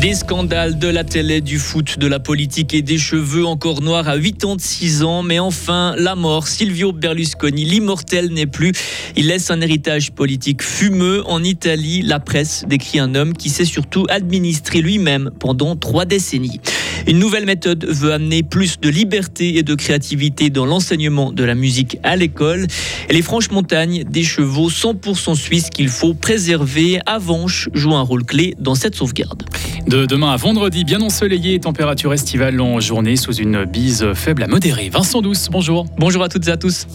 Des scandales de la télé, du foot, de la politique et des cheveux encore noirs à 86 ans. Mais enfin, la mort. Silvio Berlusconi, l'immortel n'est plus. Il laisse un héritage politique fumeux. En Italie, la presse décrit un homme qui s'est surtout administré lui-même pendant trois décennies. Une nouvelle méthode veut amener plus de liberté et de créativité dans l'enseignement de la musique à l'école. Et les franches montagnes, des chevaux 100% suisses qu'il faut préserver. Avanche joue un rôle clé dans cette sauvegarde. De demain à vendredi, bien ensoleillé, température estivale en journée sous une bise faible à modérée. Vincent Douce, bonjour. Bonjour à toutes et à tous.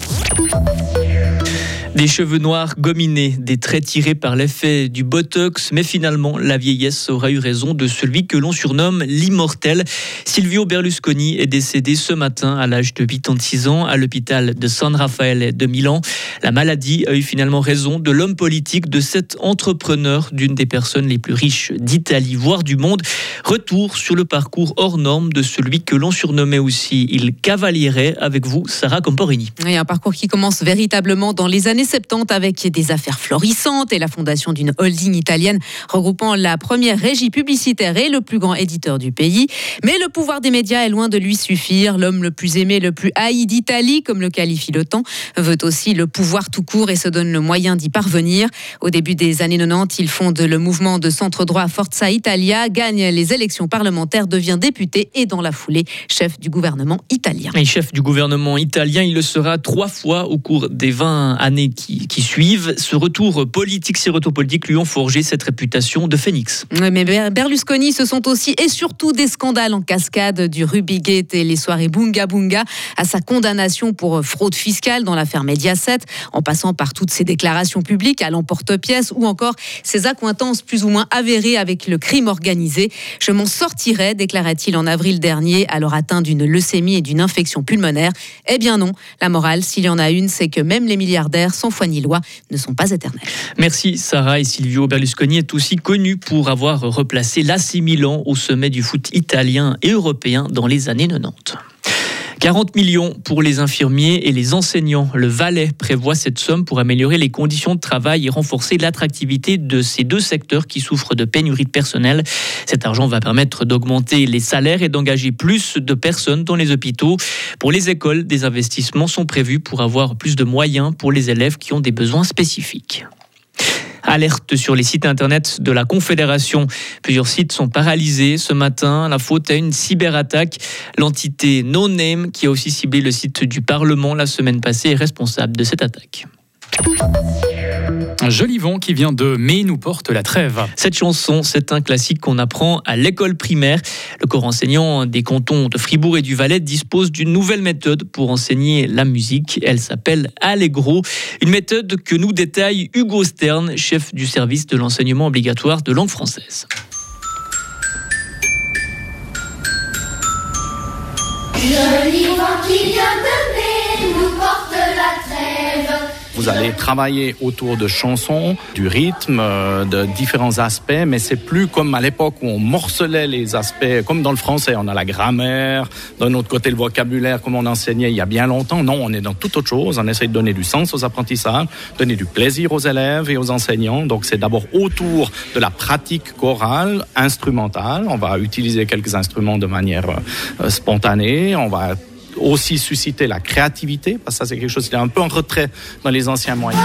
Des cheveux noirs gominés, des traits tirés par l'effet du botox, mais finalement, la vieillesse aura eu raison de celui que l'on surnomme l'immortel. Silvio Berlusconi est décédé ce matin à l'âge de 86 ans à l'hôpital de San Rafael de Milan. La maladie a eu finalement raison de l'homme politique, de cet entrepreneur, d'une des personnes les plus riches d'Italie, voire du monde. Retour sur le parcours hors norme de celui que l'on surnommait aussi il cavalierait avec vous, Sarah Camporini. Et un parcours qui commence véritablement dans les années 70 avec des affaires florissantes et la fondation d'une holding italienne regroupant la première régie publicitaire et le plus grand éditeur du pays. Mais le pouvoir des médias est loin de lui suffire. L'homme le plus aimé, le plus haï d'Italie, comme le qualifie le temps, veut aussi le pouvoir tout court et se donne le moyen d'y parvenir. Au début des années 90, il fonde le mouvement de centre droit Forza Italia, gagne les élections parlementaires, devient député et dans la foulée chef du gouvernement italien. Chef du gouvernement italien, il le sera trois fois au cours des 20 années qui, suivent. Ce retour politique, ces retours politiques lui ont forgé cette réputation de phénix. mais Berlusconi, ce sont aussi et surtout des scandales en cascade du Rubigate et les soirées Bunga Bunga à sa condamnation pour fraude fiscale dans l'affaire Mediaset, en passant par toutes ses déclarations publiques à l'emporte-pièce ou encore ses accointances plus ou moins avérées avec le crime organisé. Je m'en sortirai, déclarait-il en avril dernier, alors atteint d'une leucémie et d'une infection pulmonaire. Eh bien non, la morale, s'il y en a une, c'est que même les milliardaires sans foi ni loi ne sont pas éternels. Merci Sarah et Silvio Berlusconi est aussi connu pour avoir replacé l'AC au sommet du foot italien et européen dans les années 90. 40 millions pour les infirmiers et les enseignants. Le Valais prévoit cette somme pour améliorer les conditions de travail et renforcer l'attractivité de ces deux secteurs qui souffrent de pénurie de personnel. Cet argent va permettre d'augmenter les salaires et d'engager plus de personnes dans les hôpitaux. Pour les écoles, des investissements sont prévus pour avoir plus de moyens pour les élèves qui ont des besoins spécifiques. Alerte sur les sites internet de la Confédération. Plusieurs sites sont paralysés ce matin. La faute à une cyberattaque. L'entité No Name, qui a aussi ciblé le site du Parlement la semaine passée, est responsable de cette attaque. Joli vent qui vient de Mais nous porte la trêve. Cette chanson, c'est un classique qu'on apprend à l'école primaire. Le corps enseignant des cantons de Fribourg et du Valais dispose d'une nouvelle méthode pour enseigner la musique. Elle s'appelle Allegro, une méthode que nous détaille Hugo Stern, chef du service de l'enseignement obligatoire de langue française. Joli vent qui vient de Vous allez travailler autour de chansons, du rythme, euh, de différents aspects, mais c'est plus comme à l'époque où on morcelait les aspects, comme dans le français, on a la grammaire, d'un autre côté le vocabulaire, comme on enseignait il y a bien longtemps. Non, on est dans toute autre chose. On essaie de donner du sens aux apprentissages, donner du plaisir aux élèves et aux enseignants. Donc c'est d'abord autour de la pratique chorale, instrumentale. On va utiliser quelques instruments de manière euh, spontanée. On va aussi susciter la créativité, parce que ça c'est quelque chose qui est un peu en retrait dans les anciens moyens.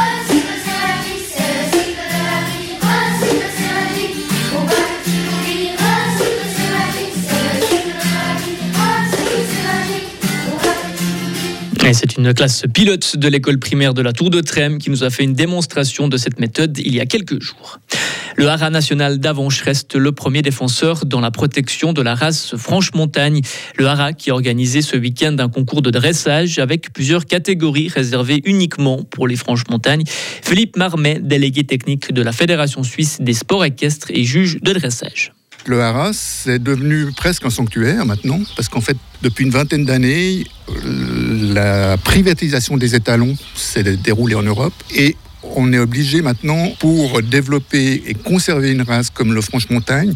C'est une classe pilote de l'école primaire de la Tour de Trême qui nous a fait une démonstration de cette méthode il y a quelques jours. Le haras national d'Avanche reste le premier défenseur dans la protection de la race Franche-Montagne. Le haras qui a organisé ce week-end un concours de dressage avec plusieurs catégories réservées uniquement pour les Franche-Montagne. Philippe Marmet, délégué technique de la Fédération suisse des sports équestres et juge de dressage. Le haras c'est devenu presque un sanctuaire maintenant, parce qu'en fait, depuis une vingtaine d'années, la privatisation des étalons s'est déroulée en Europe et on est obligé maintenant, pour développer et conserver une race comme le Franche-Montagne,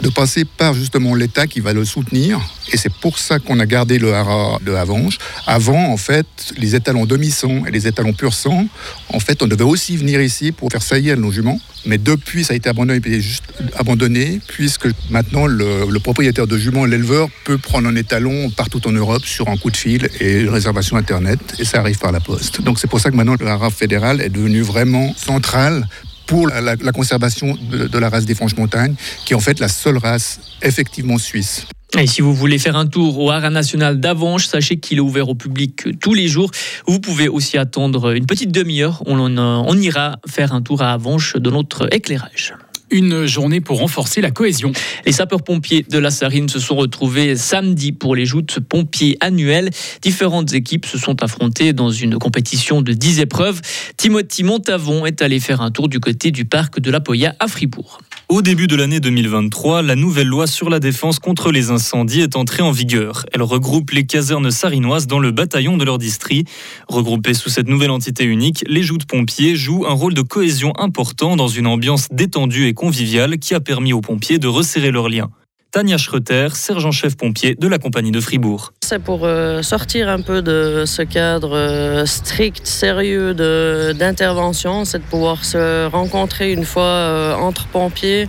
de passer par justement l'État qui va le soutenir. Et c'est pour ça qu'on a gardé le haras de Avanche. Avant, en fait, les étalons demi-sang et les étalons pur sang, en fait, on devait aussi venir ici pour faire saillir nos juments. Mais depuis, ça a été abandonné, puisque maintenant le, le propriétaire de juments, l'éleveur, peut prendre un étalon partout en Europe sur un coup de fil et une réservation Internet, et ça arrive par la poste. Donc c'est pour ça que maintenant le haras fédéral est devenu vraiment central pour la, conservation de, la race des Franches-Montagnes, qui est en fait la seule race effectivement suisse. Et si vous voulez faire un tour au Haras national d'Avanches, sachez qu'il est ouvert au public tous les jours. Vous pouvez aussi attendre une petite demi-heure. On ira faire un tour à Avanches de notre éclairage. Une journée pour renforcer la cohésion. Les sapeurs-pompiers de la Sarine se sont retrouvés samedi pour les joutes pompiers annuelles. Différentes équipes se sont affrontées dans une compétition de 10 épreuves. Timothy Montavon est allé faire un tour du côté du parc de la Poya à Fribourg. Au début de l'année 2023, la nouvelle loi sur la défense contre les incendies est entrée en vigueur. Elle regroupe les casernes sarinoises dans le bataillon de leur district. Regroupés sous cette nouvelle entité unique, les joutes pompiers jouent un rôle de cohésion important dans une ambiance détendue et conviviale qui a permis aux pompiers de resserrer leurs liens. Tania Schroeter, sergent-chef pompier de la compagnie de Fribourg. C'est pour euh, sortir un peu de ce cadre euh, strict, sérieux d'intervention, c'est de pouvoir se rencontrer une fois euh, entre pompiers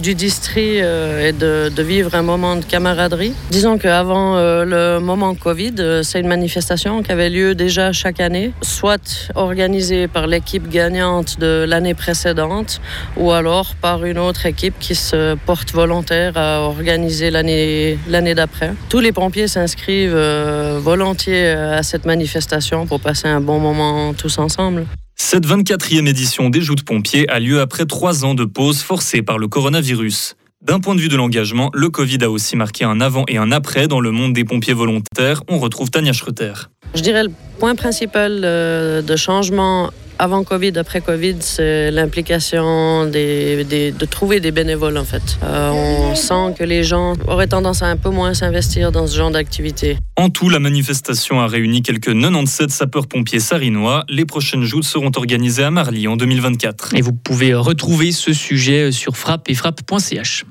du district et de, de vivre un moment de camaraderie. Disons qu'avant le moment Covid, c'est une manifestation qui avait lieu déjà chaque année, soit organisée par l'équipe gagnante de l'année précédente, ou alors par une autre équipe qui se porte volontaire à organiser l'année d'après. Tous les pompiers s'inscrivent euh, volontiers à cette manifestation pour passer un bon moment tous ensemble. Cette 24e édition des joutes pompiers a lieu après trois ans de pause forcée par le coronavirus. D'un point de vue de l'engagement, le Covid a aussi marqué un avant et un après dans le monde des pompiers volontaires. On retrouve Tania Schroeter. Je dirais le point principal euh, de changement avant Covid, après Covid, c'est l'implication des, des- de trouver des bénévoles en fait. Euh, on sent que les gens auraient tendance à un peu moins s'investir dans ce genre d'activité. En tout, la manifestation a réuni quelques 97 sapeurs-pompiers sarinois. Les prochaines joutes seront organisées à Marly en 2024. Et vous pouvez retrouver ce sujet sur frappe et frappe.ch.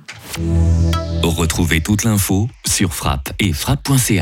Retrouvez toute l'info sur frappe et frappe.ch.